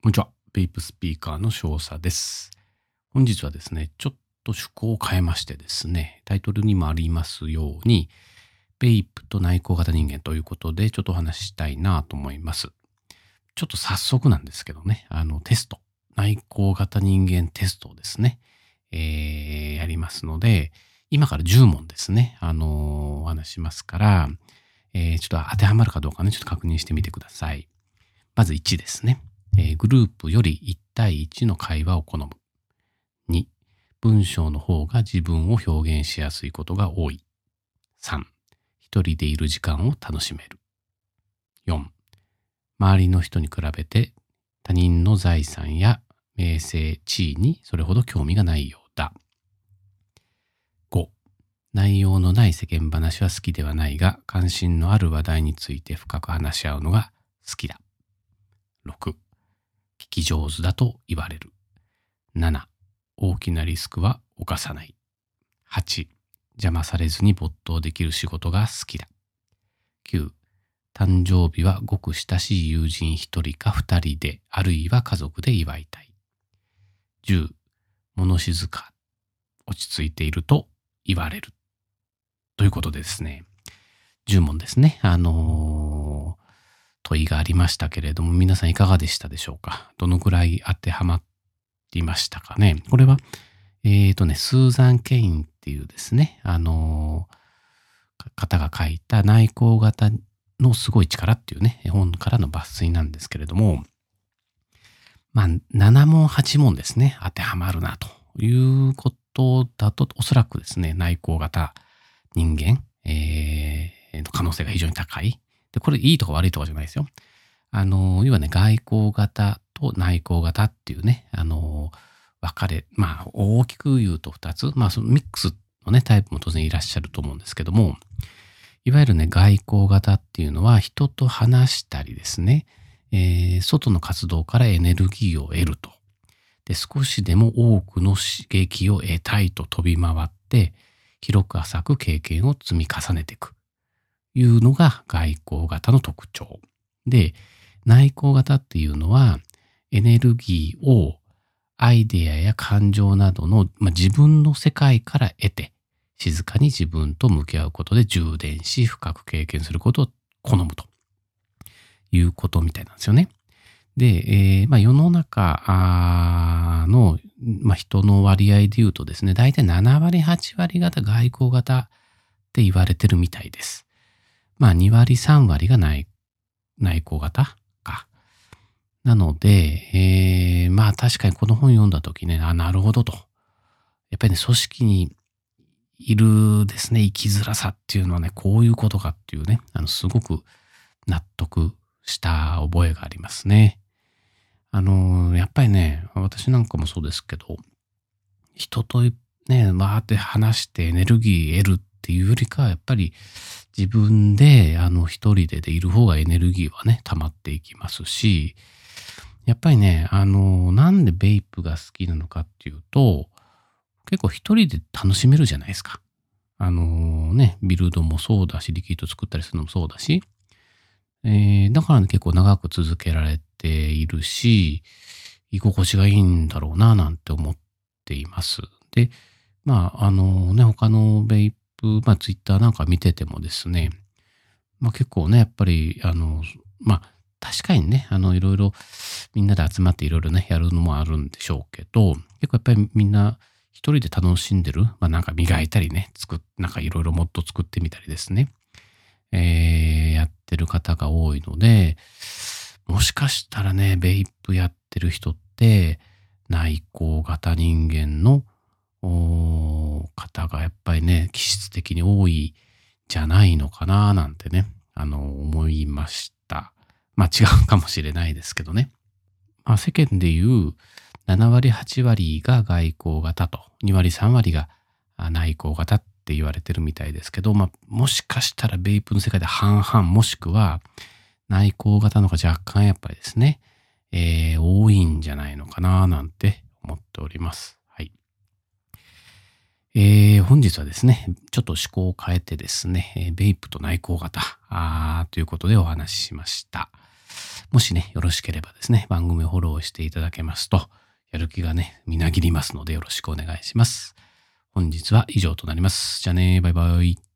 こんにちは。ベイプスピーカーの少佐です。本日はですね、ちょっと趣向を変えましてですね、タイトルにもありますように、ベイプと内向型人間ということで、ちょっとお話ししたいなと思います。ちょっと早速なんですけどね、あのテスト、内向型人間テストをですね、えーやりますので、今から10問ですね、あのお話ししますから、えーちょっと当てはまるかどうかね、ちょっと確認してみてください。まず1ですね。えグループより1対1の会話を好む。2、文章の方が自分を表現しやすいことが多い。3、一人でいる時間を楽しめる。4、周りの人に比べて他人の財産や名声、地位にそれほど興味がないようだ。5、内容のない世間話は好きではないが、関心のある話題について深く話し合うのが好きだ。6、聞き上手だと言われる。7、大きなリスクは犯さない。8、邪魔されずに没頭できる仕事が好きだ。9、誕生日はごく親しい友人一人か二人で、あるいは家族で祝いたい。10、物静か、落ち着いていると言われる。ということでですね、10問ですね。あのー問いがありましたけれども、皆さんいかがでしたでしょうか？どのくらい当てはまっていましたかね？これは、えっ、とね、スーザン・ケインっていうですね、あの方が書いた内向型のすごい力っていうね、絵本からの抜粋なんですけれども、まあ、7問、8問ですね、当てはまるなということだと、おそらくですね、内向型人間、えーの可能性が非常に高い。で、これいいとか悪いとかじゃないですよ。あの、要はね、外交型と内向型っていうね、あの、分かれ、まあ、大きく言うと2つ、まあ、そのミックスのね、タイプも当然いらっしゃると思うんですけども、いわゆるね、外交型っていうのは人と話したりですね、えー外の活動からエネルギーを得ると。で、少しでも多くの刺激を得たいと飛び回って、広く浅く経験を積み重ねていく。いうのが外交型の特徴。で、内向型っていうのは、エネルギーをアイデアや感情などの、まあ、自分の世界から得て、静かに自分と向き合うことで充電し、深く経験することを好むということみたいなんですよね。で、えーまあ、世の中の、まあ、人の割合で言うとですね、大体7割、8割方外交型って言われてるみたいです。まあ2割3割が内内向型か。なので、えーまあ確かにこの本読んだ時ね、あ、なるほどと。やっぱりね、組織にいるですね、生きづらさっていうのはね、こういうことかっていうね、あの、すごく納得した覚えがありますね。あの、やっぱりね、私なんかもそうですけど、人とね、わーって話してエネルギー得るっていうよりかは、やっぱり自分で、あの、一人ででいる方がエネルギーはね、溜まっていきますし、やっぱりね、あの、なんでベイプが好きなのかっていうと、結構一人で楽しめるじゃないですか。あのね、ビルドもそうだし、リキッド作ったりするのもそうだし、えーだからね、結構長く続けられているし、居心地がいいんだろうな、なんて思っています。で、まあ、あのね、他のベイプ、まあ、ツイッターなんか見ててもですね、まあ結構ね、やっぱり、あの、まあ、確かにね、あの、いろいろみんなで集まっていろいろね、やるのもあるんでしょうけど、結構やっぱりみんな一人で楽しんでる、まあなんか磨いたりね、作っ、なんかいろいろもっと作ってみたりですね、えーやってる方が多いので、もしかしたらね、ベイプやってる人って、内向型人間のおーがやっぱりね、気質的に多いじゃないのかななんてね、あの、思いました。まあ違うかもしれないですけどね。まあ世間でいう7割8割が外交型と、2割3割が内向型って言われてるみたいですけど、まあもしかしたらベイプの世界で半々もしくは内向型の方が若干やっぱりですね、えー多いんじゃないのかななんて思っております。はい。えー本日はですね、ちょっと思考を変えてですね、ベイプと内向型ということでお話ししました。もしね、よろしければですね、番組をフォローしていただけますと、やる気がね、みなぎりますのでよろしくお願いします。本日は以上となります。じゃあね、バイバイ。